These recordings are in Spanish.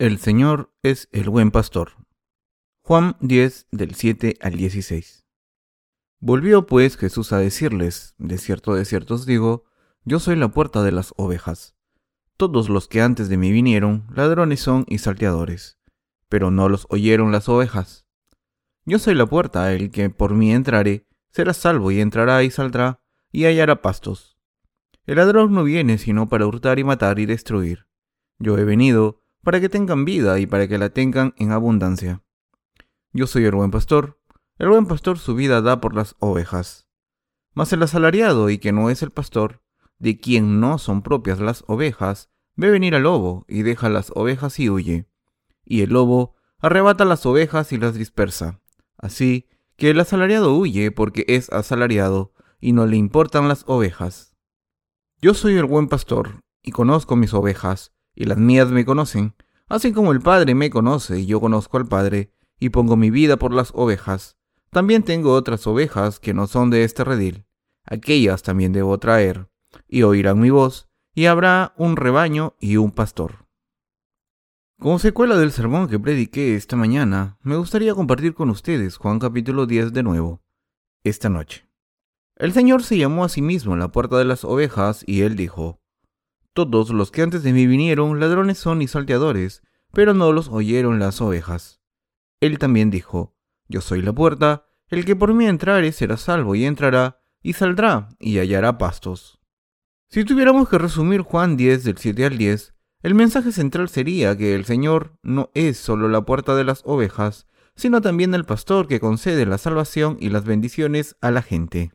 El Señor es el buen pastor. Juan 10 del 7 al 16. Volvió pues Jesús a decirles, de cierto de cierto os digo, yo soy la puerta de las ovejas. Todos los que antes de mí vinieron, ladrones son y salteadores, pero no los oyeron las ovejas. Yo soy la puerta, el que por mí entrare, será salvo y entrará y saldrá, y hallará pastos. El ladrón no viene sino para hurtar y matar y destruir. Yo he venido para que tengan vida y para que la tengan en abundancia. Yo soy el buen pastor. El buen pastor su vida da por las ovejas. Mas el asalariado y que no es el pastor, de quien no son propias las ovejas, ve venir al lobo y deja las ovejas y huye. Y el lobo arrebata las ovejas y las dispersa. Así que el asalariado huye porque es asalariado y no le importan las ovejas. Yo soy el buen pastor y conozco mis ovejas y las mías me conocen, así como el Padre me conoce y yo conozco al Padre, y pongo mi vida por las ovejas. También tengo otras ovejas que no son de este redil. Aquellas también debo traer, y oirán mi voz, y habrá un rebaño y un pastor. Como secuela del sermón que prediqué esta mañana, me gustaría compartir con ustedes Juan capítulo 10 de nuevo, esta noche. El Señor se llamó a sí mismo la puerta de las ovejas, y él dijo, todos los que antes de mí vinieron, ladrones son y salteadores, pero no los oyeron las ovejas. Él también dijo, Yo soy la puerta, el que por mí entrare será salvo y entrará, y saldrá, y hallará pastos. Si tuviéramos que resumir Juan 10 del 7 al 10, el mensaje central sería que el Señor no es solo la puerta de las ovejas, sino también el pastor que concede la salvación y las bendiciones a la gente.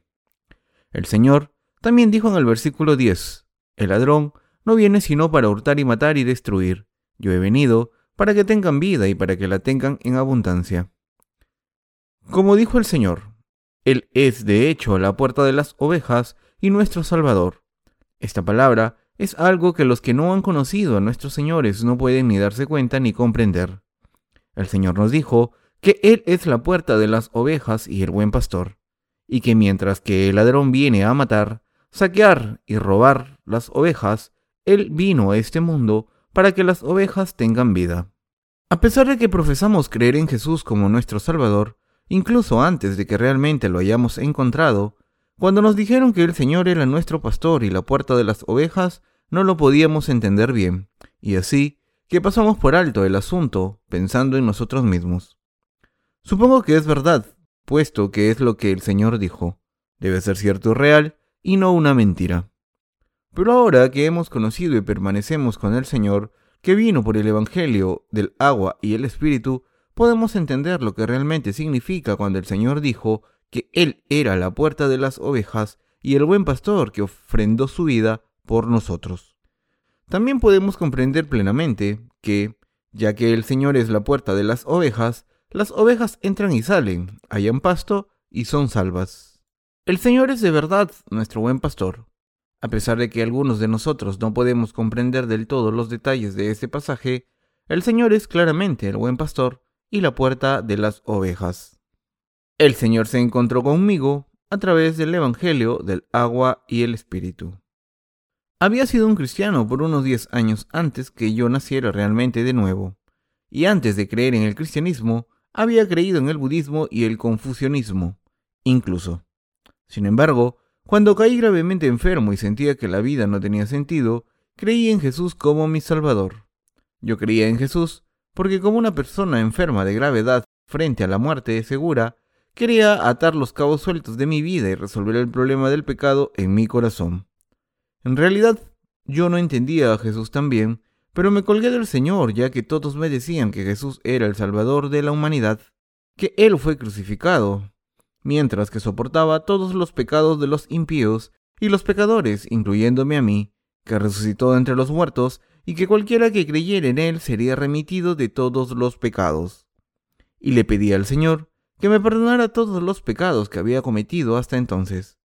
El Señor también dijo en el versículo 10, el ladrón no viene sino para hurtar y matar y destruir. Yo he venido para que tengan vida y para que la tengan en abundancia. Como dijo el Señor, Él es de hecho la puerta de las ovejas y nuestro Salvador. Esta palabra es algo que los que no han conocido a nuestros señores no pueden ni darse cuenta ni comprender. El Señor nos dijo que Él es la puerta de las ovejas y el buen pastor, y que mientras que el ladrón viene a matar, saquear y robar las ovejas, él vino a este mundo para que las ovejas tengan vida. A pesar de que profesamos creer en Jesús como nuestro Salvador, incluso antes de que realmente lo hayamos encontrado, cuando nos dijeron que el Señor era nuestro pastor y la puerta de las ovejas, no lo podíamos entender bien, y así que pasamos por alto el asunto pensando en nosotros mismos. Supongo que es verdad, puesto que es lo que el Señor dijo. Debe ser cierto y real, y no una mentira. Pero ahora que hemos conocido y permanecemos con el Señor, que vino por el Evangelio del agua y el Espíritu, podemos entender lo que realmente significa cuando el Señor dijo que Él era la puerta de las ovejas y el buen pastor que ofrendó su vida por nosotros. También podemos comprender plenamente que, ya que el Señor es la puerta de las ovejas, las ovejas entran y salen, hallan pasto y son salvas. El Señor es de verdad nuestro buen pastor. A pesar de que algunos de nosotros no podemos comprender del todo los detalles de este pasaje, el Señor es claramente el buen pastor y la puerta de las ovejas. El Señor se encontró conmigo a través del Evangelio del agua y el Espíritu. Había sido un cristiano por unos diez años antes que yo naciera realmente de nuevo, y antes de creer en el cristianismo, había creído en el budismo y el confucianismo, incluso. Sin embargo, cuando caí gravemente enfermo y sentía que la vida no tenía sentido, creí en Jesús como mi Salvador. Yo creía en Jesús porque como una persona enferma de gravedad frente a la muerte segura, quería atar los cabos sueltos de mi vida y resolver el problema del pecado en mi corazón. En realidad, yo no entendía a Jesús tan bien, pero me colgué del Señor ya que todos me decían que Jesús era el Salvador de la humanidad, que Él fue crucificado, mientras que soportaba todos los pecados de los impíos y los pecadores, incluyéndome a mí, que resucitó entre los muertos, y que cualquiera que creyera en él sería remitido de todos los pecados. Y le pedí al Señor que me perdonara todos los pecados que había cometido hasta entonces,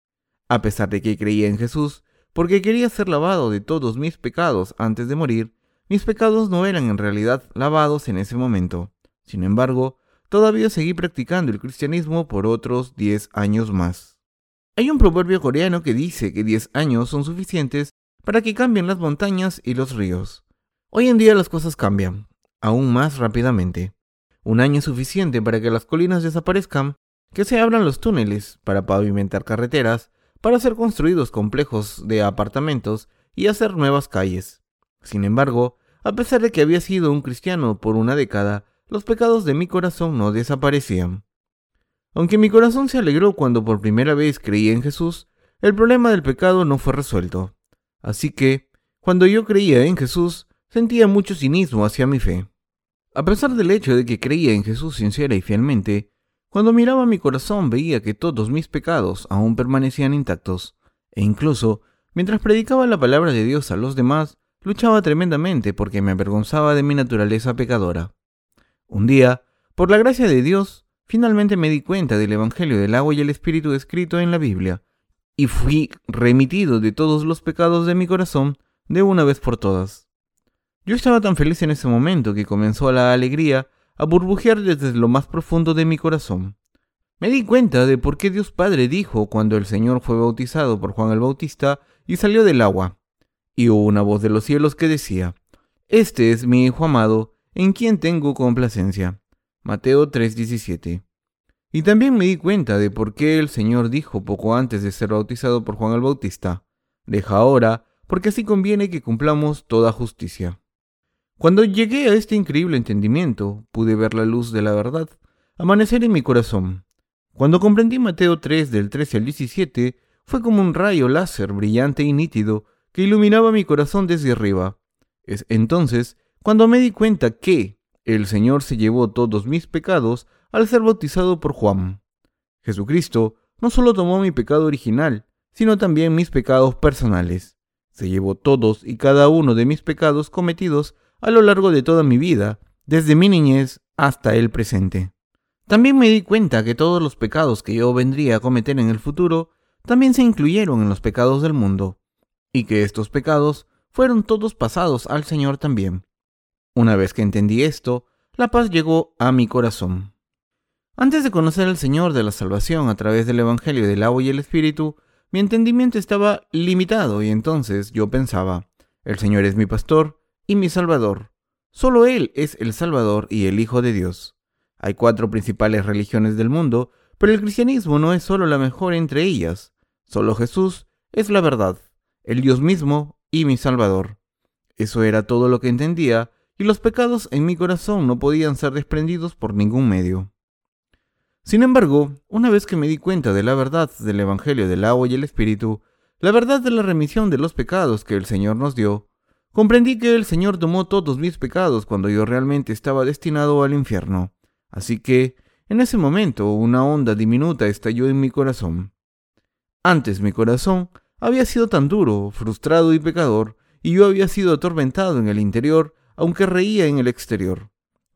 a pesar de que creía en Jesús, porque quería ser lavado de todos mis pecados antes de morir, mis pecados no eran en realidad lavados en ese momento. Sin embargo, todavía seguí practicando el cristianismo por otros 10 años más. Hay un proverbio coreano que dice que 10 años son suficientes para que cambien las montañas y los ríos. Hoy en día las cosas cambian. aún más rápidamente. Un año es suficiente para que las colinas desaparezcan, que se abran los túneles para pavimentar carreteras, para ser construidos complejos de apartamentos y hacer nuevas calles. Sin embargo, a pesar de que había sido un cristiano por una década, los pecados de mi corazón no desaparecían. Aunque mi corazón se alegró cuando por primera vez creí en Jesús, el problema del pecado no fue resuelto. Así que, cuando yo creía en Jesús, sentía mucho cinismo hacia mi fe. A pesar del hecho de que creía en Jesús sincera y fielmente, cuando miraba mi corazón veía que todos mis pecados aún permanecían intactos, e incluso, mientras predicaba la palabra de Dios a los demás, luchaba tremendamente porque me avergonzaba de mi naturaleza pecadora. Un día, por la gracia de Dios, finalmente me di cuenta del Evangelio del agua y el Espíritu escrito en la Biblia, y fui remitido de todos los pecados de mi corazón de una vez por todas. Yo estaba tan feliz en ese momento que comenzó la alegría a burbujear desde lo más profundo de mi corazón. Me di cuenta de por qué Dios Padre dijo cuando el Señor fue bautizado por Juan el Bautista y salió del agua, y hubo una voz de los cielos que decía, Este es mi Hijo amado, en quien tengo complacencia. Mateo 3:17. Y también me di cuenta de por qué el Señor dijo poco antes de ser bautizado por Juan el Bautista, Deja ahora, porque así conviene que cumplamos toda justicia. Cuando llegué a este increíble entendimiento, pude ver la luz de la verdad amanecer en mi corazón. Cuando comprendí Mateo 3 del 13 al 17, fue como un rayo láser brillante y nítido que iluminaba mi corazón desde arriba. Es entonces cuando me di cuenta que el Señor se llevó todos mis pecados al ser bautizado por Juan. Jesucristo no solo tomó mi pecado original, sino también mis pecados personales. Se llevó todos y cada uno de mis pecados cometidos a lo largo de toda mi vida, desde mi niñez hasta el presente. También me di cuenta que todos los pecados que yo vendría a cometer en el futuro también se incluyeron en los pecados del mundo, y que estos pecados fueron todos pasados al Señor también. Una vez que entendí esto, la paz llegó a mi corazón. Antes de conocer al Señor de la salvación a través del Evangelio del agua y el Espíritu, mi entendimiento estaba limitado y entonces yo pensaba, el Señor es mi pastor y mi Salvador. Solo Él es el Salvador y el Hijo de Dios. Hay cuatro principales religiones del mundo, pero el cristianismo no es solo la mejor entre ellas. Solo Jesús es la verdad, el Dios mismo y mi Salvador. Eso era todo lo que entendía, y los pecados en mi corazón no podían ser desprendidos por ningún medio. Sin embargo, una vez que me di cuenta de la verdad del Evangelio del agua y el Espíritu, la verdad de la remisión de los pecados que el Señor nos dio, comprendí que el Señor tomó todos mis pecados cuando yo realmente estaba destinado al infierno. Así que, en ese momento, una onda diminuta estalló en mi corazón. Antes mi corazón había sido tan duro, frustrado y pecador, y yo había sido atormentado en el interior, aunque reía en el exterior.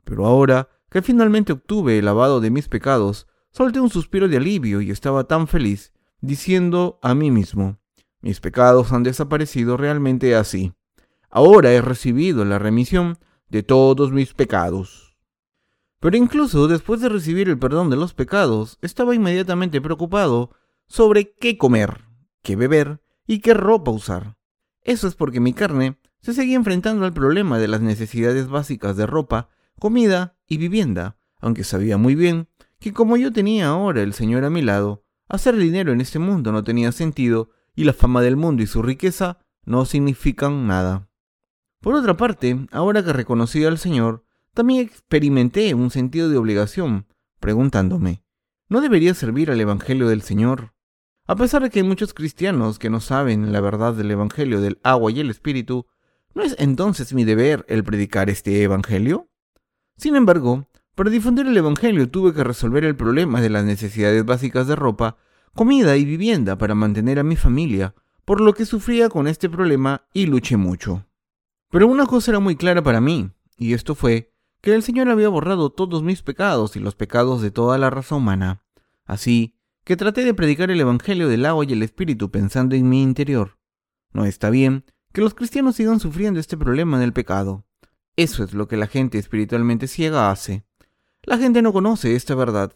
Pero ahora que finalmente obtuve el lavado de mis pecados, solté un suspiro de alivio y estaba tan feliz, diciendo a mí mismo, mis pecados han desaparecido realmente así. Ahora he recibido la remisión de todos mis pecados. Pero incluso después de recibir el perdón de los pecados, estaba inmediatamente preocupado sobre qué comer, qué beber y qué ropa usar. Eso es porque mi carne se seguía enfrentando al problema de las necesidades básicas de ropa, comida y vivienda, aunque sabía muy bien que como yo tenía ahora el Señor a mi lado, hacer dinero en este mundo no tenía sentido y la fama del mundo y su riqueza no significan nada. Por otra parte, ahora que reconocí al Señor, también experimenté un sentido de obligación, preguntándome, ¿no debería servir al Evangelio del Señor? A pesar de que hay muchos cristianos que no saben la verdad del Evangelio del agua y el Espíritu, ¿no es entonces mi deber el predicar este Evangelio? Sin embargo, para difundir el Evangelio tuve que resolver el problema de las necesidades básicas de ropa, comida y vivienda para mantener a mi familia, por lo que sufría con este problema y luché mucho. Pero una cosa era muy clara para mí, y esto fue que el Señor había borrado todos mis pecados y los pecados de toda la raza humana. Así que traté de predicar el Evangelio del agua y el Espíritu pensando en mi interior. No está bien que los cristianos sigan sufriendo este problema del pecado. Eso es lo que la gente espiritualmente ciega hace. La gente no conoce esta verdad.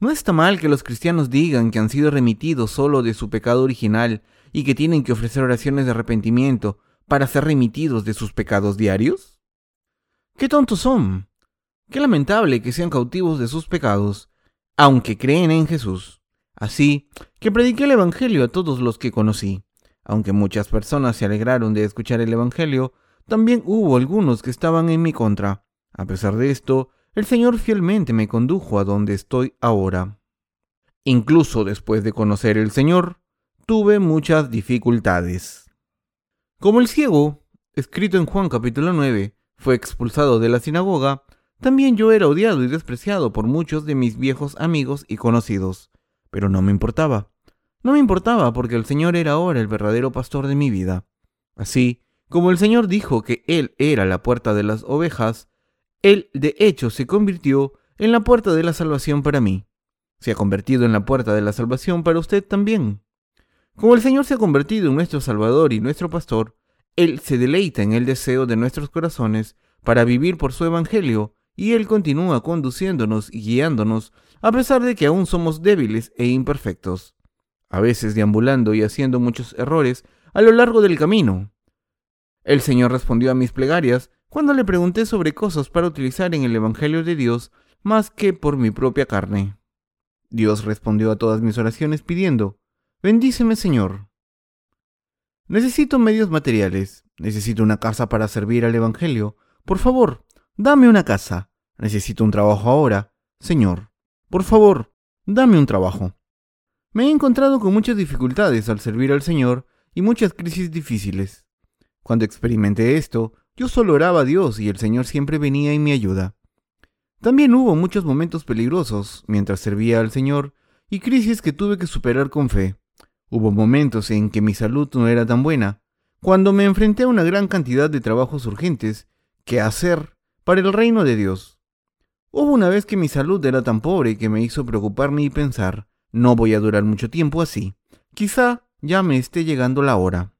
No está mal que los cristianos digan que han sido remitidos solo de su pecado original y que tienen que ofrecer oraciones de arrepentimiento para ser remitidos de sus pecados diarios. qué tontos son. Qué lamentable que sean cautivos de sus pecados, aunque creen en Jesús. Así que prediqué el Evangelio a todos los que conocí. Aunque muchas personas se alegraron de escuchar el Evangelio, también hubo algunos que estaban en mi contra. A pesar de esto, el Señor fielmente me condujo a donde estoy ahora. Incluso después de conocer el Señor, tuve muchas dificultades. Como el ciego, escrito en Juan capítulo 9, fue expulsado de la sinagoga, también yo era odiado y despreciado por muchos de mis viejos amigos y conocidos. Pero no me importaba. No me importaba porque el Señor era ahora el verdadero pastor de mi vida. Así, como el Señor dijo que Él era la puerta de las ovejas, Él de hecho se convirtió en la puerta de la salvación para mí. Se ha convertido en la puerta de la salvación para usted también. Como el Señor se ha convertido en nuestro Salvador y nuestro Pastor, Él se deleita en el deseo de nuestros corazones para vivir por su Evangelio, y Él continúa conduciéndonos y guiándonos a pesar de que aún somos débiles e imperfectos, a veces deambulando y haciendo muchos errores a lo largo del camino. El Señor respondió a mis plegarias cuando le pregunté sobre cosas para utilizar en el Evangelio de Dios más que por mi propia carne. Dios respondió a todas mis oraciones pidiendo, Bendíceme, Señor. Necesito medios materiales. Necesito una casa para servir al Evangelio. Por favor, dame una casa. Necesito un trabajo ahora. Señor, por favor, dame un trabajo. Me he encontrado con muchas dificultades al servir al Señor y muchas crisis difíciles. Cuando experimenté esto, yo solo oraba a Dios y el Señor siempre venía en mi ayuda. También hubo muchos momentos peligrosos mientras servía al Señor y crisis que tuve que superar con fe. Hubo momentos en que mi salud no era tan buena, cuando me enfrenté a una gran cantidad de trabajos urgentes que hacer para el reino de Dios. Hubo una vez que mi salud era tan pobre que me hizo preocuparme y pensar, no voy a durar mucho tiempo así. Quizá ya me esté llegando la hora.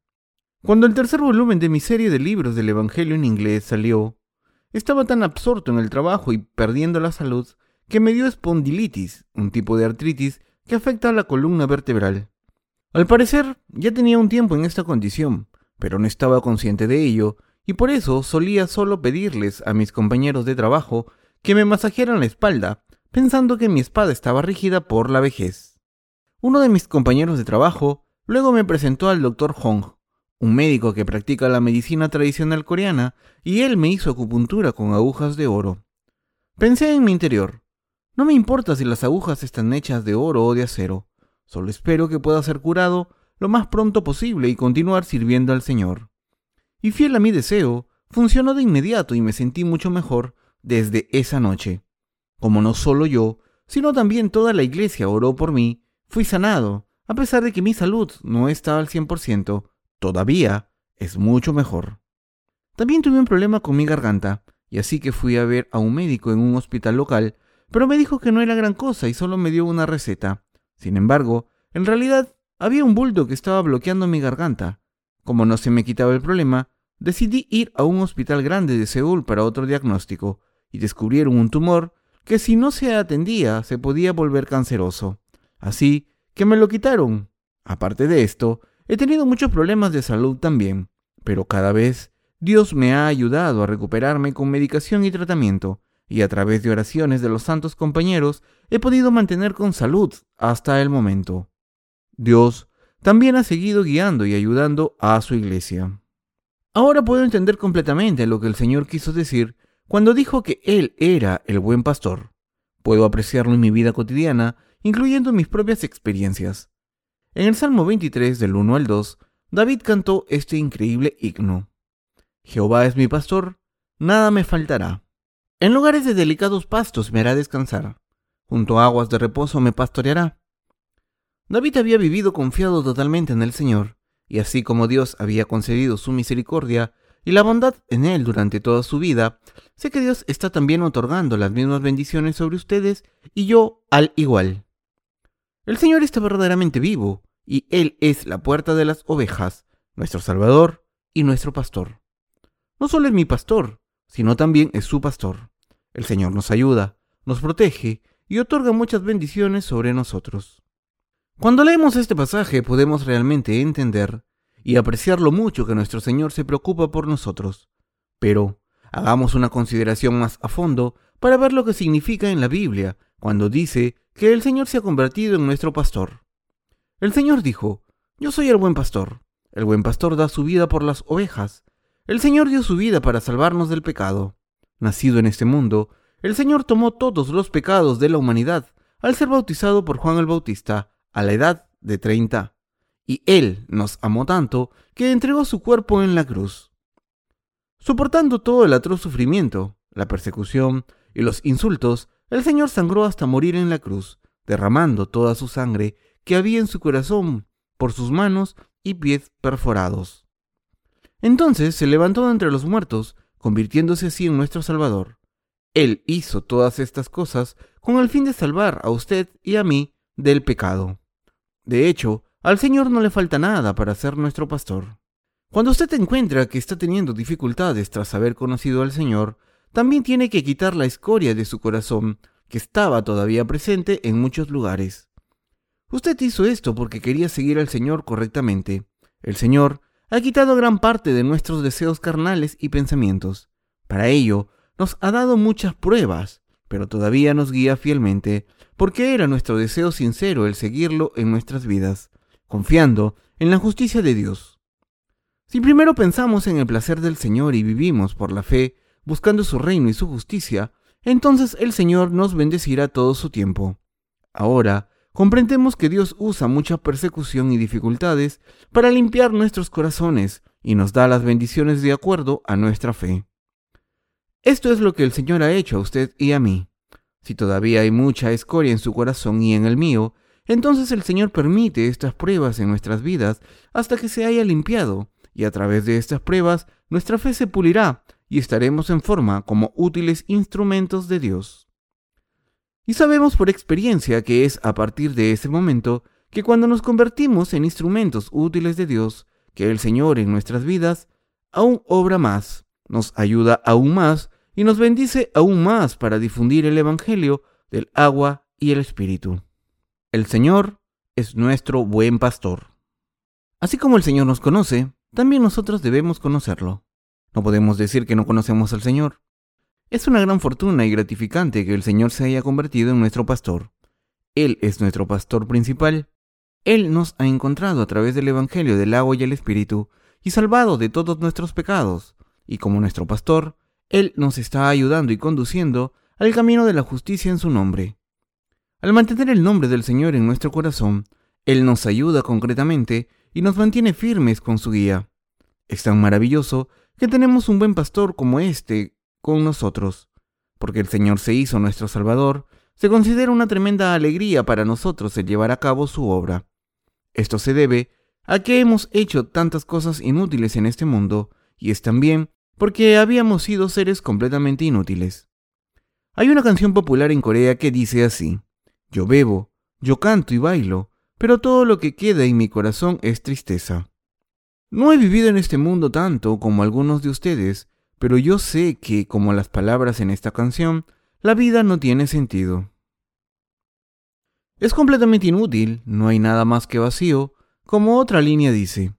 Cuando el tercer volumen de mi serie de libros del Evangelio en inglés salió, estaba tan absorto en el trabajo y perdiendo la salud que me dio espondilitis, un tipo de artritis que afecta a la columna vertebral. Al parecer, ya tenía un tiempo en esta condición, pero no estaba consciente de ello, y por eso solía solo pedirles a mis compañeros de trabajo que me masajearan la espalda, pensando que mi espada estaba rígida por la vejez. Uno de mis compañeros de trabajo luego me presentó al doctor Hong, un médico que practica la medicina tradicional coreana, y él me hizo acupuntura con agujas de oro. Pensé en mi interior, no me importa si las agujas están hechas de oro o de acero, Solo espero que pueda ser curado lo más pronto posible y continuar sirviendo al Señor. Y fiel a mi deseo, funcionó de inmediato y me sentí mucho mejor desde esa noche. Como no solo yo, sino también toda la iglesia oró por mí, fui sanado, a pesar de que mi salud no estaba al 100%, todavía es mucho mejor. También tuve un problema con mi garganta, y así que fui a ver a un médico en un hospital local, pero me dijo que no era gran cosa y solo me dio una receta. Sin embargo, en realidad había un bulto que estaba bloqueando mi garganta. Como no se me quitaba el problema, decidí ir a un hospital grande de Seúl para otro diagnóstico, y descubrieron un tumor que si no se atendía se podía volver canceroso. Así que me lo quitaron. Aparte de esto, he tenido muchos problemas de salud también, pero cada vez Dios me ha ayudado a recuperarme con medicación y tratamiento, y a través de oraciones de los santos compañeros he podido mantener con salud hasta el momento. Dios también ha seguido guiando y ayudando a su iglesia. Ahora puedo entender completamente lo que el Señor quiso decir cuando dijo que Él era el buen pastor. Puedo apreciarlo en mi vida cotidiana, incluyendo mis propias experiencias. En el Salmo 23 del 1 al 2, David cantó este increíble himno. Jehová es mi pastor, nada me faltará. En lugares de delicados pastos me hará descansar. Junto a aguas de reposo me pastoreará. David había vivido confiado totalmente en el Señor, y así como Dios había concedido su misericordia y la bondad en él durante toda su vida, sé que Dios está también otorgando las mismas bendiciones sobre ustedes y yo al igual. El Señor está verdaderamente vivo, y Él es la puerta de las ovejas, nuestro Salvador y nuestro pastor. No solo es mi pastor, sino también es su pastor. El Señor nos ayuda, nos protege y otorga muchas bendiciones sobre nosotros. Cuando leemos este pasaje podemos realmente entender y apreciar lo mucho que nuestro Señor se preocupa por nosotros. Pero, hagamos una consideración más a fondo para ver lo que significa en la Biblia cuando dice que el Señor se ha convertido en nuestro pastor. El Señor dijo, Yo soy el buen pastor. El buen pastor da su vida por las ovejas. El Señor dio su vida para salvarnos del pecado. Nacido en este mundo, el Señor tomó todos los pecados de la humanidad al ser bautizado por Juan el Bautista a la edad de 30. Y Él nos amó tanto que entregó su cuerpo en la cruz. Soportando todo el atroz sufrimiento, la persecución y los insultos, el Señor sangró hasta morir en la cruz, derramando toda su sangre que había en su corazón por sus manos y pies perforados. Entonces se levantó entre los muertos, convirtiéndose así en nuestro Salvador. Él hizo todas estas cosas con el fin de salvar a usted y a mí del pecado. De hecho, al Señor no le falta nada para ser nuestro pastor. Cuando usted encuentra que está teniendo dificultades tras haber conocido al Señor, también tiene que quitar la escoria de su corazón, que estaba todavía presente en muchos lugares. Usted hizo esto porque quería seguir al Señor correctamente. El Señor ha quitado gran parte de nuestros deseos carnales y pensamientos. Para ello, nos ha dado muchas pruebas, pero todavía nos guía fielmente, porque era nuestro deseo sincero el seguirlo en nuestras vidas, confiando en la justicia de Dios. Si primero pensamos en el placer del Señor y vivimos por la fe, buscando su reino y su justicia, entonces el Señor nos bendecirá todo su tiempo. Ahora, comprendemos que Dios usa mucha persecución y dificultades para limpiar nuestros corazones y nos da las bendiciones de acuerdo a nuestra fe. Esto es lo que el Señor ha hecho a usted y a mí. Si todavía hay mucha escoria en su corazón y en el mío, entonces el Señor permite estas pruebas en nuestras vidas hasta que se haya limpiado, y a través de estas pruebas nuestra fe se pulirá y estaremos en forma como útiles instrumentos de Dios. Y sabemos por experiencia que es a partir de ese momento que cuando nos convertimos en instrumentos útiles de Dios, que el Señor en nuestras vidas aún obra más, nos ayuda aún más y nos bendice aún más para difundir el Evangelio del agua y el Espíritu. El Señor es nuestro buen pastor. Así como el Señor nos conoce, también nosotros debemos conocerlo. No podemos decir que no conocemos al Señor. Es una gran fortuna y gratificante que el Señor se haya convertido en nuestro pastor. Él es nuestro pastor principal. Él nos ha encontrado a través del Evangelio del agua y el Espíritu y salvado de todos nuestros pecados. Y como nuestro pastor, Él nos está ayudando y conduciendo al camino de la justicia en su nombre. Al mantener el nombre del Señor en nuestro corazón, Él nos ayuda concretamente y nos mantiene firmes con su guía. Es tan maravilloso que tenemos un buen pastor como este con nosotros. Porque el Señor se hizo nuestro Salvador, se considera una tremenda alegría para nosotros el llevar a cabo su obra. Esto se debe a que hemos hecho tantas cosas inútiles en este mundo, y es también porque habíamos sido seres completamente inútiles. Hay una canción popular en Corea que dice así, yo bebo, yo canto y bailo, pero todo lo que queda en mi corazón es tristeza. No he vivido en este mundo tanto como algunos de ustedes, pero yo sé que, como las palabras en esta canción, la vida no tiene sentido. Es completamente inútil, no hay nada más que vacío, como otra línea dice.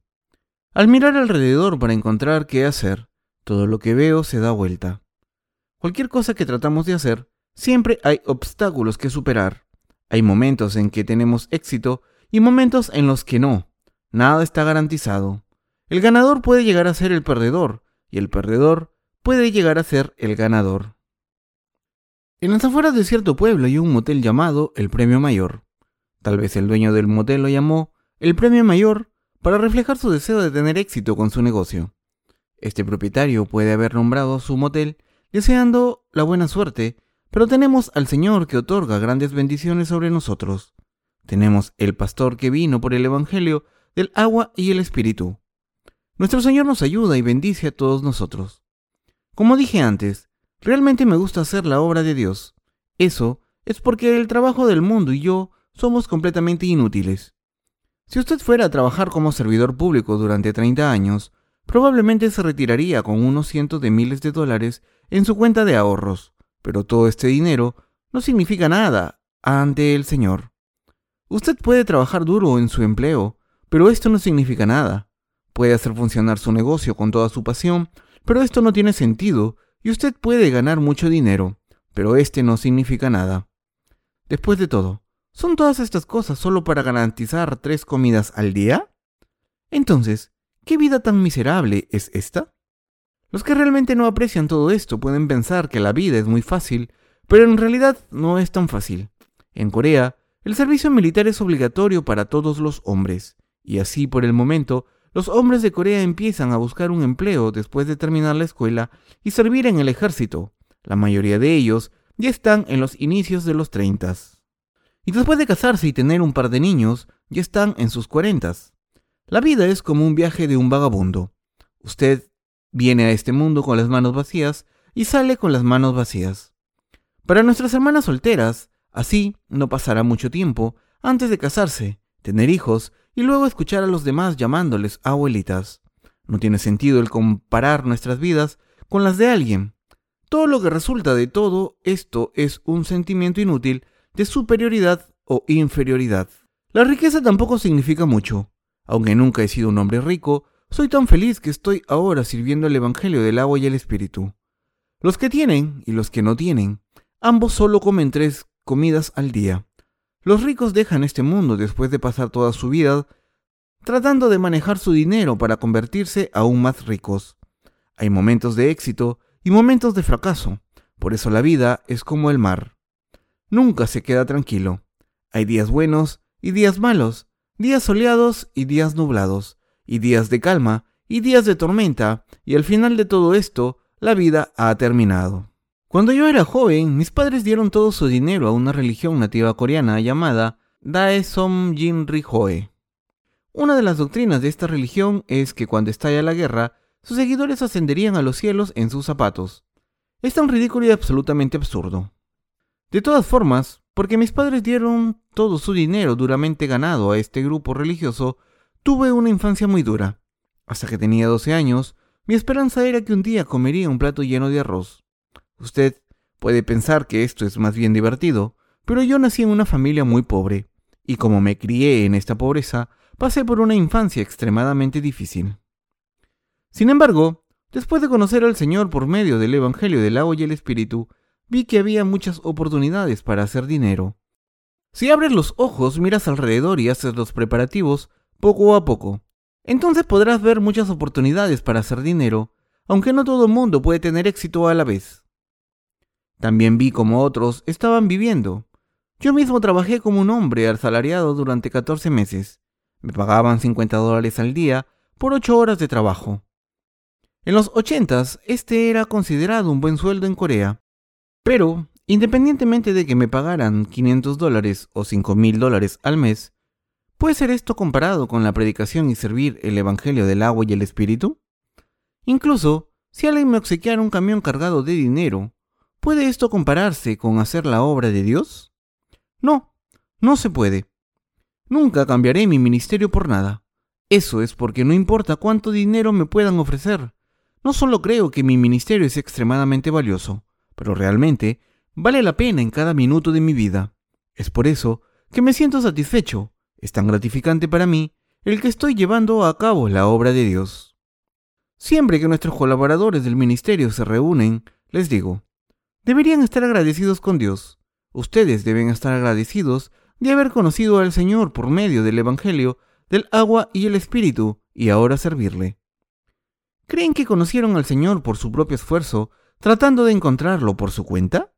Al mirar alrededor para encontrar qué hacer, todo lo que veo se da vuelta. Cualquier cosa que tratamos de hacer, siempre hay obstáculos que superar. Hay momentos en que tenemos éxito y momentos en los que no. Nada está garantizado. El ganador puede llegar a ser el perdedor y el perdedor puede llegar a ser el ganador. En las afueras de cierto pueblo hay un motel llamado el Premio Mayor. Tal vez el dueño del motel lo llamó el Premio Mayor para reflejar su deseo de tener éxito con su negocio. Este propietario puede haber nombrado su motel deseando la buena suerte, pero tenemos al Señor que otorga grandes bendiciones sobre nosotros. Tenemos el pastor que vino por el Evangelio del agua y el Espíritu. Nuestro Señor nos ayuda y bendice a todos nosotros. Como dije antes, realmente me gusta hacer la obra de Dios. Eso es porque el trabajo del mundo y yo somos completamente inútiles. Si usted fuera a trabajar como servidor público durante 30 años, probablemente se retiraría con unos cientos de miles de dólares en su cuenta de ahorros, pero todo este dinero no significa nada ante el Señor. Usted puede trabajar duro en su empleo, pero esto no significa nada. Puede hacer funcionar su negocio con toda su pasión, pero esto no tiene sentido y usted puede ganar mucho dinero, pero este no significa nada. Después de todo, ¿son todas estas cosas solo para garantizar tres comidas al día? Entonces, ¿qué vida tan miserable es esta? Los que realmente no aprecian todo esto pueden pensar que la vida es muy fácil, pero en realidad no es tan fácil. En Corea, el servicio militar es obligatorio para todos los hombres, y así por el momento, los hombres de Corea empiezan a buscar un empleo después de terminar la escuela y servir en el ejército. La mayoría de ellos ya están en los inicios de los treintas. Y después de casarse y tener un par de niños, ya están en sus cuarentas. La vida es como un viaje de un vagabundo. Usted viene a este mundo con las manos vacías y sale con las manos vacías. Para nuestras hermanas solteras, así no pasará mucho tiempo antes de casarse, tener hijos y luego escuchar a los demás llamándoles abuelitas. No tiene sentido el comparar nuestras vidas con las de alguien. Todo lo que resulta de todo esto es un sentimiento inútil de superioridad o inferioridad. La riqueza tampoco significa mucho. Aunque nunca he sido un hombre rico, soy tan feliz que estoy ahora sirviendo el Evangelio del agua y el Espíritu. Los que tienen y los que no tienen, ambos solo comen tres comidas al día. Los ricos dejan este mundo después de pasar toda su vida tratando de manejar su dinero para convertirse aún más ricos. Hay momentos de éxito y momentos de fracaso, por eso la vida es como el mar. Nunca se queda tranquilo. Hay días buenos y días malos, días soleados y días nublados, y días de calma y días de tormenta, y al final de todo esto, la vida ha terminado. Cuando yo era joven, mis padres dieron todo su dinero a una religión nativa coreana llamada Daesom Jinri Hoe. Una de las doctrinas de esta religión es que cuando estalla la guerra, sus seguidores ascenderían a los cielos en sus zapatos. Es tan ridículo y absolutamente absurdo. De todas formas, porque mis padres dieron todo su dinero duramente ganado a este grupo religioso, tuve una infancia muy dura. Hasta que tenía 12 años, mi esperanza era que un día comería un plato lleno de arroz. Usted puede pensar que esto es más bien divertido, pero yo nací en una familia muy pobre, y como me crié en esta pobreza, pasé por una infancia extremadamente difícil. Sin embargo, después de conocer al Señor por medio del Evangelio del agua y el Espíritu, vi que había muchas oportunidades para hacer dinero. Si abres los ojos, miras alrededor y haces los preparativos, poco a poco, entonces podrás ver muchas oportunidades para hacer dinero, aunque no todo el mundo puede tener éxito a la vez. También vi como otros estaban viviendo. Yo mismo trabajé como un hombre asalariado durante 14 meses. Me pagaban 50 dólares al día por 8 horas de trabajo. En los 80 este era considerado un buen sueldo en Corea. Pero, independientemente de que me pagaran 500 dólares o 5 mil dólares al mes, ¿puede ser esto comparado con la predicación y servir el Evangelio del agua y el Espíritu? Incluso, si alguien me obsequiara un camión cargado de dinero, ¿Puede esto compararse con hacer la obra de Dios? No, no se puede. Nunca cambiaré mi ministerio por nada. Eso es porque no importa cuánto dinero me puedan ofrecer. No solo creo que mi ministerio es extremadamente valioso, pero realmente vale la pena en cada minuto de mi vida. Es por eso que me siento satisfecho. Es tan gratificante para mí el que estoy llevando a cabo la obra de Dios. Siempre que nuestros colaboradores del ministerio se reúnen, les digo, Deberían estar agradecidos con Dios. Ustedes deben estar agradecidos de haber conocido al Señor por medio del Evangelio, del agua y el Espíritu, y ahora servirle. ¿Creen que conocieron al Señor por su propio esfuerzo, tratando de encontrarlo por su cuenta?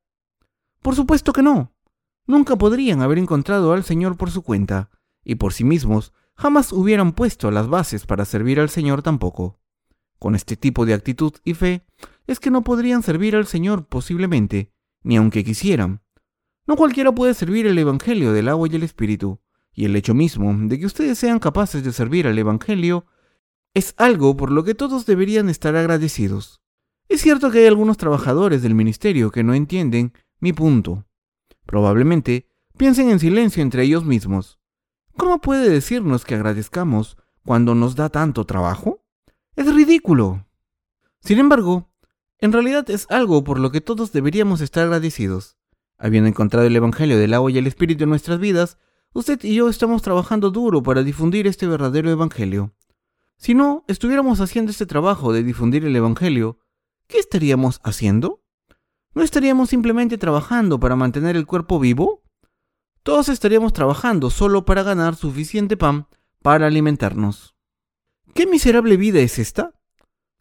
Por supuesto que no. Nunca podrían haber encontrado al Señor por su cuenta, y por sí mismos jamás hubieran puesto las bases para servir al Señor tampoco. Con este tipo de actitud y fe, es que no podrían servir al Señor posiblemente, ni aunque quisieran. No cualquiera puede servir el Evangelio del agua y el Espíritu, y el hecho mismo de que ustedes sean capaces de servir al Evangelio es algo por lo que todos deberían estar agradecidos. Es cierto que hay algunos trabajadores del ministerio que no entienden mi punto. Probablemente piensen en silencio entre ellos mismos. ¿Cómo puede decirnos que agradezcamos cuando nos da tanto trabajo? Es ridículo. Sin embargo, en realidad es algo por lo que todos deberíamos estar agradecidos. Habiendo encontrado el Evangelio del agua y el Espíritu en nuestras vidas, usted y yo estamos trabajando duro para difundir este verdadero Evangelio. Si no estuviéramos haciendo este trabajo de difundir el Evangelio, ¿qué estaríamos haciendo? ¿No estaríamos simplemente trabajando para mantener el cuerpo vivo? Todos estaríamos trabajando solo para ganar suficiente pan para alimentarnos. ¿Qué miserable vida es esta?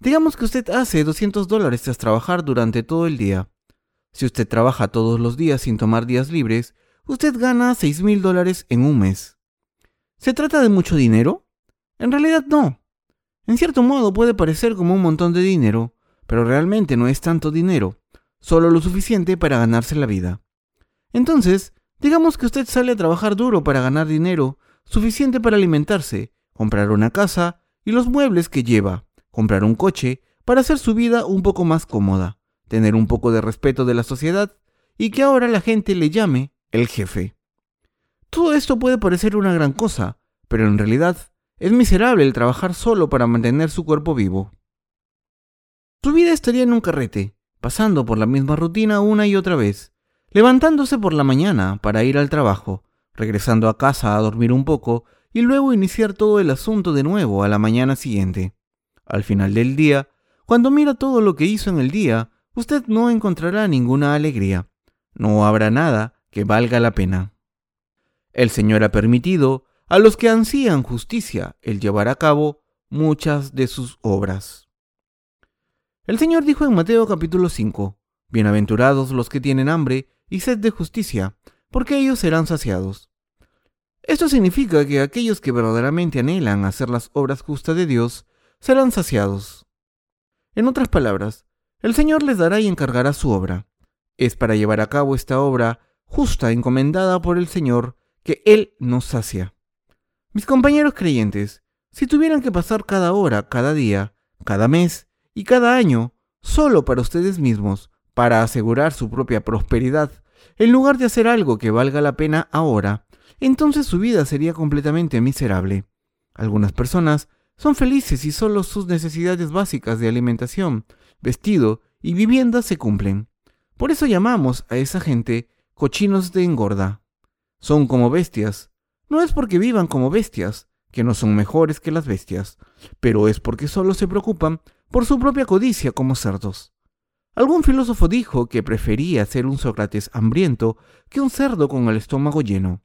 Digamos que usted hace 200 dólares tras trabajar durante todo el día. Si usted trabaja todos los días sin tomar días libres, usted gana 6 mil dólares en un mes. ¿Se trata de mucho dinero? En realidad no. En cierto modo puede parecer como un montón de dinero, pero realmente no es tanto dinero, solo lo suficiente para ganarse la vida. Entonces, digamos que usted sale a trabajar duro para ganar dinero, suficiente para alimentarse, comprar una casa y los muebles que lleva, comprar un coche para hacer su vida un poco más cómoda, tener un poco de respeto de la sociedad y que ahora la gente le llame el jefe. Todo esto puede parecer una gran cosa, pero en realidad es miserable el trabajar solo para mantener su cuerpo vivo. Tu vida estaría en un carrete, pasando por la misma rutina una y otra vez, levantándose por la mañana para ir al trabajo, regresando a casa a dormir un poco y luego iniciar todo el asunto de nuevo a la mañana siguiente. Al final del día, cuando mira todo lo que hizo en el día, usted no encontrará ninguna alegría. No habrá nada que valga la pena. El Señor ha permitido a los que ansían justicia el llevar a cabo muchas de sus obras. El Señor dijo en Mateo capítulo 5, Bienaventurados los que tienen hambre y sed de justicia, porque ellos serán saciados. Esto significa que aquellos que verdaderamente anhelan hacer las obras justas de Dios serán saciados. En otras palabras, el Señor les dará y encargará su obra. Es para llevar a cabo esta obra justa encomendada por el Señor que Él nos sacia. Mis compañeros creyentes, si tuvieran que pasar cada hora, cada día, cada mes y cada año solo para ustedes mismos, para asegurar su propia prosperidad, en lugar de hacer algo que valga la pena ahora, entonces su vida sería completamente miserable. Algunas personas son felices y solo sus necesidades básicas de alimentación, vestido y vivienda se cumplen. Por eso llamamos a esa gente cochinos de engorda. Son como bestias. No es porque vivan como bestias, que no son mejores que las bestias, pero es porque solo se preocupan por su propia codicia como cerdos. Algún filósofo dijo que prefería ser un Sócrates hambriento que un cerdo con el estómago lleno.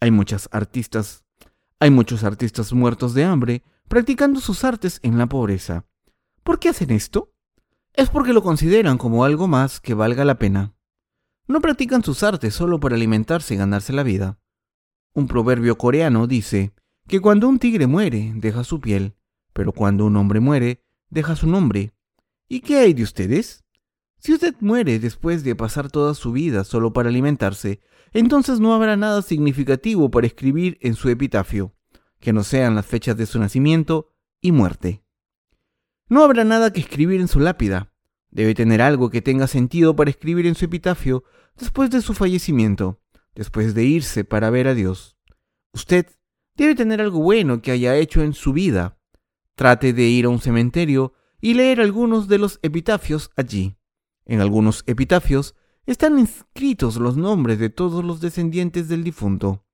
Hay muchas artistas, hay muchos artistas muertos de hambre practicando sus artes en la pobreza. ¿Por qué hacen esto? Es porque lo consideran como algo más que valga la pena. No practican sus artes solo para alimentarse y ganarse la vida. Un proverbio coreano dice que cuando un tigre muere, deja su piel, pero cuando un hombre muere, deja su nombre. ¿Y qué hay de ustedes? Si usted muere después de pasar toda su vida solo para alimentarse, entonces no habrá nada significativo para escribir en su epitafio que no sean las fechas de su nacimiento y muerte. No habrá nada que escribir en su lápida. Debe tener algo que tenga sentido para escribir en su epitafio después de su fallecimiento, después de irse para ver a Dios. Usted debe tener algo bueno que haya hecho en su vida. Trate de ir a un cementerio y leer algunos de los epitafios allí. En algunos epitafios están inscritos los nombres de todos los descendientes del difunto.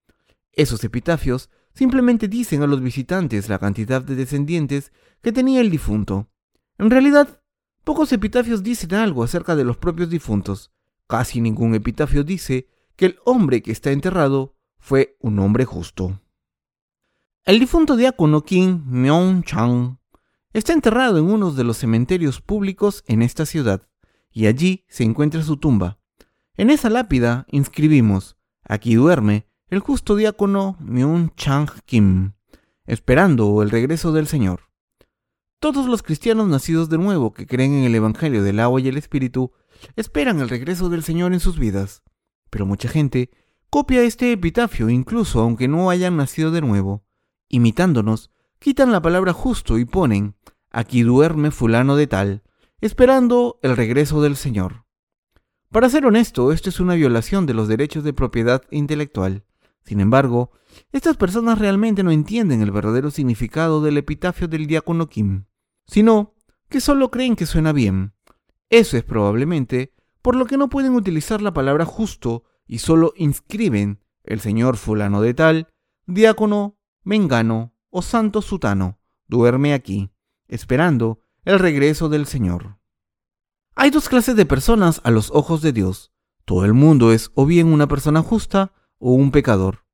Esos epitafios simplemente dicen a los visitantes la cantidad de descendientes que tenía el difunto. En realidad, pocos epitafios dicen algo acerca de los propios difuntos. Casi ningún epitafio dice que el hombre que está enterrado fue un hombre justo. El difunto diácono Kim Myung-chang está enterrado en uno de los cementerios públicos en esta ciudad, y allí se encuentra su tumba. En esa lápida inscribimos, aquí duerme el justo diácono Myung Chang Kim, esperando el regreso del Señor. Todos los cristianos nacidos de nuevo que creen en el Evangelio del agua y el Espíritu esperan el regreso del Señor en sus vidas. Pero mucha gente copia este epitafio incluso aunque no hayan nacido de nuevo. Imitándonos, quitan la palabra justo y ponen, aquí duerme fulano de tal, esperando el regreso del Señor. Para ser honesto, esto es una violación de los derechos de propiedad intelectual. Sin embargo, estas personas realmente no entienden el verdadero significado del epitafio del diácono Kim, sino que solo creen que suena bien. Eso es probablemente por lo que no pueden utilizar la palabra justo y solo inscriben el señor fulano de tal, diácono, mengano o santo sutano, duerme aquí, esperando el regreso del Señor. Hay dos clases de personas a los ojos de Dios. Todo el mundo es o bien una persona justa o un pecador.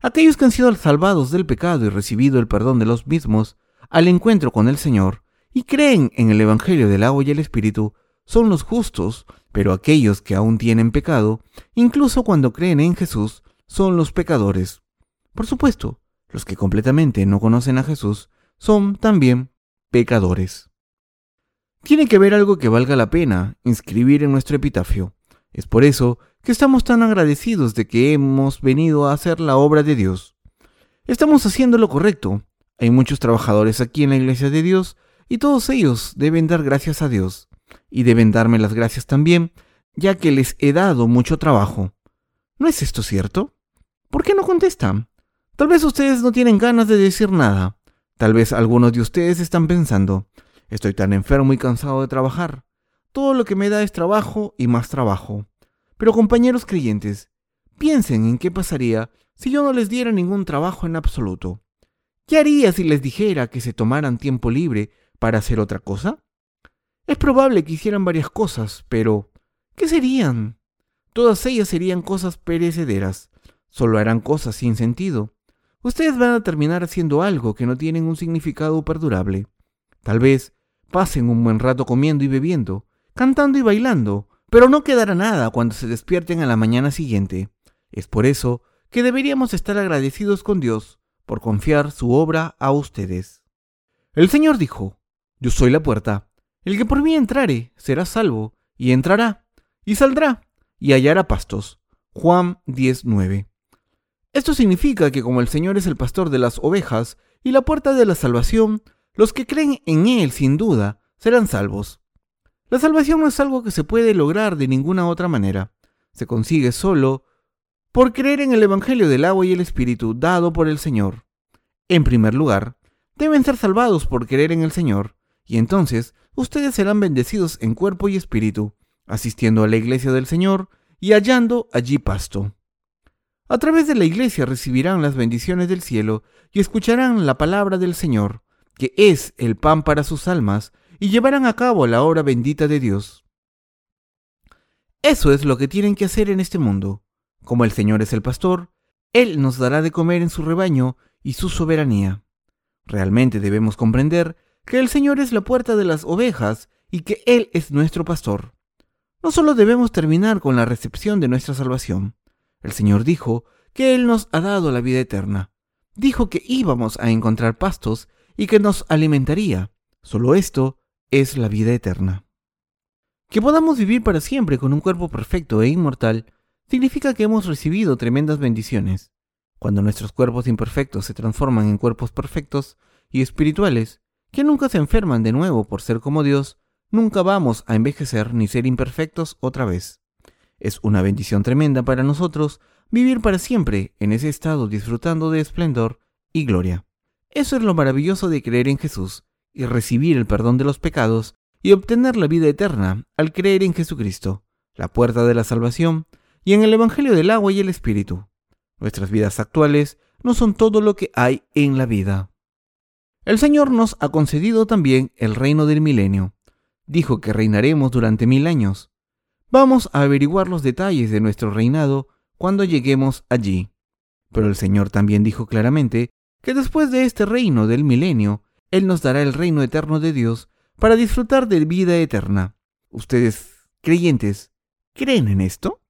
Aquellos que han sido salvados del pecado y recibido el perdón de los mismos al encuentro con el Señor y creen en el Evangelio del agua y el Espíritu son los justos, pero aquellos que aún tienen pecado, incluso cuando creen en Jesús, son los pecadores. Por supuesto, los que completamente no conocen a Jesús son también pecadores. Tiene que haber algo que valga la pena inscribir en nuestro epitafio. Es por eso que estamos tan agradecidos de que hemos venido a hacer la obra de Dios. Estamos haciendo lo correcto. Hay muchos trabajadores aquí en la iglesia de Dios y todos ellos deben dar gracias a Dios. Y deben darme las gracias también, ya que les he dado mucho trabajo. ¿No es esto cierto? ¿Por qué no contestan? Tal vez ustedes no tienen ganas de decir nada. Tal vez algunos de ustedes están pensando, estoy tan enfermo y cansado de trabajar. Todo lo que me da es trabajo y más trabajo. Pero compañeros creyentes, piensen en qué pasaría si yo no les diera ningún trabajo en absoluto. ¿Qué haría si les dijera que se tomaran tiempo libre para hacer otra cosa? Es probable que hicieran varias cosas, pero ¿qué serían? Todas ellas serían cosas perecederas. Solo harán cosas sin sentido. Ustedes van a terminar haciendo algo que no tiene un significado perdurable. Tal vez pasen un buen rato comiendo y bebiendo, cantando y bailando, pero no quedará nada cuando se despierten a la mañana siguiente. Es por eso que deberíamos estar agradecidos con Dios por confiar su obra a ustedes. El Señor dijo, Yo soy la puerta. El que por mí entrare será salvo, y entrará, y saldrá, y hallará pastos. Juan 10.9. Esto significa que como el Señor es el pastor de las ovejas y la puerta de la salvación, los que creen en Él sin duda serán salvos. La salvación no es algo que se puede lograr de ninguna otra manera. Se consigue solo por creer en el Evangelio del agua y el Espíritu dado por el Señor. En primer lugar, deben ser salvados por creer en el Señor, y entonces ustedes serán bendecidos en cuerpo y espíritu, asistiendo a la iglesia del Señor y hallando allí pasto. A través de la iglesia recibirán las bendiciones del cielo y escucharán la palabra del Señor, que es el pan para sus almas, y llevarán a cabo la obra bendita de Dios. Eso es lo que tienen que hacer en este mundo. Como el Señor es el pastor, Él nos dará de comer en su rebaño y su soberanía. Realmente debemos comprender que el Señor es la puerta de las ovejas y que Él es nuestro pastor. No solo debemos terminar con la recepción de nuestra salvación. El Señor dijo que Él nos ha dado la vida eterna. Dijo que íbamos a encontrar pastos y que nos alimentaría. Solo esto es la vida eterna. Que podamos vivir para siempre con un cuerpo perfecto e inmortal significa que hemos recibido tremendas bendiciones. Cuando nuestros cuerpos imperfectos se transforman en cuerpos perfectos y espirituales, que nunca se enferman de nuevo por ser como Dios, nunca vamos a envejecer ni ser imperfectos otra vez. Es una bendición tremenda para nosotros vivir para siempre en ese estado disfrutando de esplendor y gloria. Eso es lo maravilloso de creer en Jesús, y recibir el perdón de los pecados y obtener la vida eterna al creer en Jesucristo, la puerta de la salvación, y en el Evangelio del agua y el Espíritu. Nuestras vidas actuales no son todo lo que hay en la vida. El Señor nos ha concedido también el reino del milenio. Dijo que reinaremos durante mil años. Vamos a averiguar los detalles de nuestro reinado cuando lleguemos allí. Pero el Señor también dijo claramente que después de este reino del milenio él nos dará el reino eterno de Dios para disfrutar de vida eterna. ¿Ustedes, creyentes, creen en esto?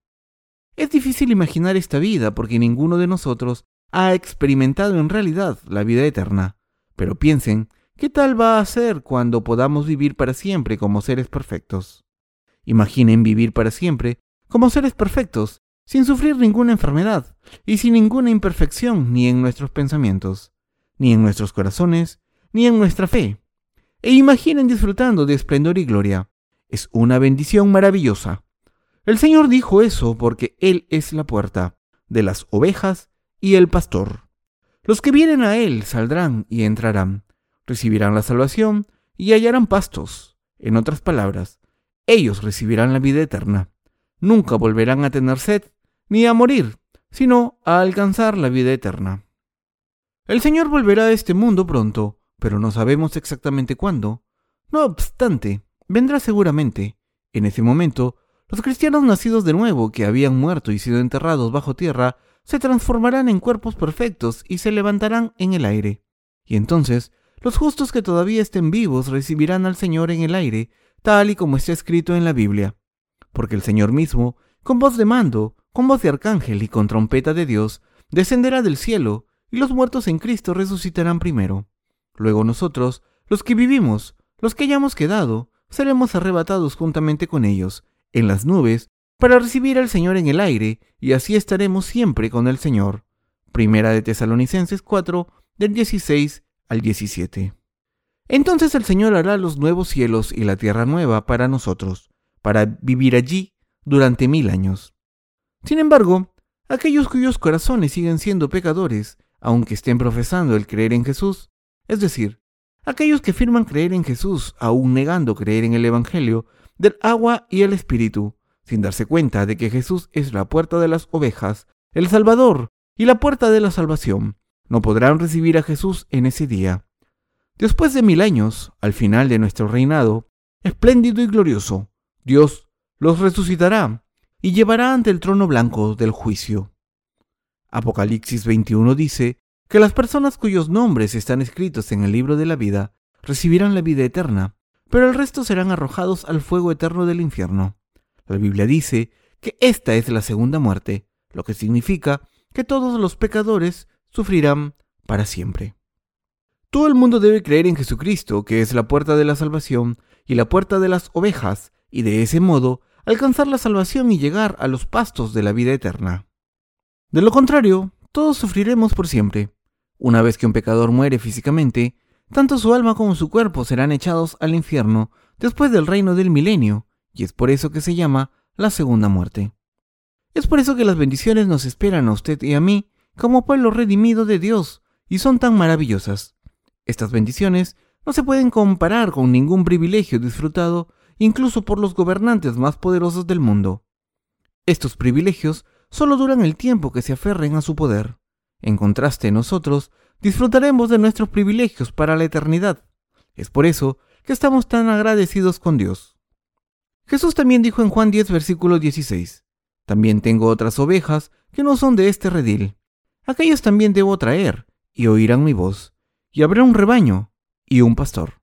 Es difícil imaginar esta vida porque ninguno de nosotros ha experimentado en realidad la vida eterna. Pero piensen, ¿qué tal va a ser cuando podamos vivir para siempre como seres perfectos? Imaginen vivir para siempre como seres perfectos, sin sufrir ninguna enfermedad y sin ninguna imperfección ni en nuestros pensamientos, ni en nuestros corazones, ni en nuestra fe. E imaginen disfrutando de esplendor y gloria. Es una bendición maravillosa. El Señor dijo eso porque Él es la puerta de las ovejas y el pastor. Los que vienen a Él saldrán y entrarán, recibirán la salvación y hallarán pastos. En otras palabras, ellos recibirán la vida eterna. Nunca volverán a tener sed ni a morir, sino a alcanzar la vida eterna. El Señor volverá a este mundo pronto pero no sabemos exactamente cuándo. No obstante, vendrá seguramente. En ese momento, los cristianos nacidos de nuevo, que habían muerto y sido enterrados bajo tierra, se transformarán en cuerpos perfectos y se levantarán en el aire. Y entonces, los justos que todavía estén vivos recibirán al Señor en el aire, tal y como está escrito en la Biblia. Porque el Señor mismo, con voz de mando, con voz de arcángel y con trompeta de Dios, descenderá del cielo, y los muertos en Cristo resucitarán primero. Luego nosotros, los que vivimos, los que hayamos quedado, seremos arrebatados juntamente con ellos, en las nubes, para recibir al Señor en el aire, y así estaremos siempre con el Señor. Primera de Tesalonicenses 4, del 16 al 17. Entonces el Señor hará los nuevos cielos y la tierra nueva para nosotros, para vivir allí durante mil años. Sin embargo, aquellos cuyos corazones siguen siendo pecadores, aunque estén profesando el creer en Jesús, es decir, aquellos que afirman creer en Jesús, aún negando creer en el Evangelio, del agua y el Espíritu, sin darse cuenta de que Jesús es la puerta de las ovejas, el Salvador y la puerta de la salvación, no podrán recibir a Jesús en ese día. Después de mil años, al final de nuestro reinado, espléndido y glorioso, Dios los resucitará y llevará ante el trono blanco del juicio. Apocalipsis 21 dice que las personas cuyos nombres están escritos en el libro de la vida recibirán la vida eterna, pero el resto serán arrojados al fuego eterno del infierno. La Biblia dice que esta es la segunda muerte, lo que significa que todos los pecadores sufrirán para siempre. Todo el mundo debe creer en Jesucristo, que es la puerta de la salvación y la puerta de las ovejas, y de ese modo alcanzar la salvación y llegar a los pastos de la vida eterna. De lo contrario, todos sufriremos por siempre. Una vez que un pecador muere físicamente, tanto su alma como su cuerpo serán echados al infierno después del reino del milenio, y es por eso que se llama la segunda muerte. Es por eso que las bendiciones nos esperan a usted y a mí como pueblo redimido de Dios, y son tan maravillosas. Estas bendiciones no se pueden comparar con ningún privilegio disfrutado incluso por los gobernantes más poderosos del mundo. Estos privilegios solo duran el tiempo que se aferren a su poder. En contraste, nosotros disfrutaremos de nuestros privilegios para la eternidad. Es por eso que estamos tan agradecidos con Dios. Jesús también dijo en Juan 10, versículo 16, También tengo otras ovejas que no son de este redil. Aquellos también debo traer, y oirán mi voz, y habrá un rebaño y un pastor.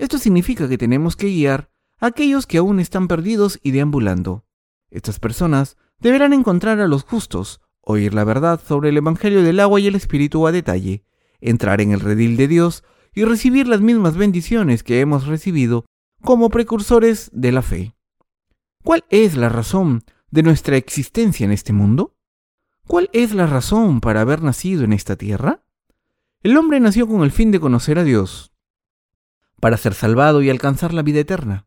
Esto significa que tenemos que guiar a aquellos que aún están perdidos y deambulando. Estas personas deberán encontrar a los justos, oír la verdad sobre el Evangelio del agua y el Espíritu a detalle, entrar en el redil de Dios y recibir las mismas bendiciones que hemos recibido como precursores de la fe. ¿Cuál es la razón de nuestra existencia en este mundo? ¿Cuál es la razón para haber nacido en esta tierra? El hombre nació con el fin de conocer a Dios, para ser salvado y alcanzar la vida eterna.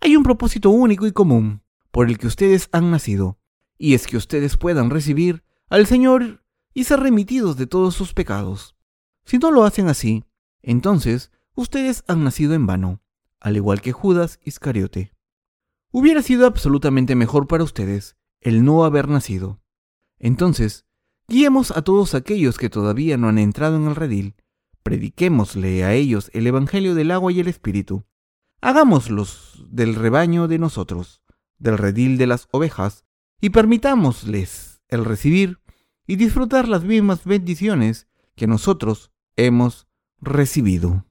Hay un propósito único y común por el que ustedes han nacido, y es que ustedes puedan recibir al Señor y ser remitidos de todos sus pecados. Si no lo hacen así, entonces ustedes han nacido en vano, al igual que Judas Iscariote. Hubiera sido absolutamente mejor para ustedes el no haber nacido. Entonces, guiemos a todos aquellos que todavía no han entrado en el redil Prediquémosle a ellos el Evangelio del agua y el Espíritu. Hagámoslos del rebaño de nosotros, del redil de las ovejas, y permitámosles el recibir y disfrutar las mismas bendiciones que nosotros hemos recibido.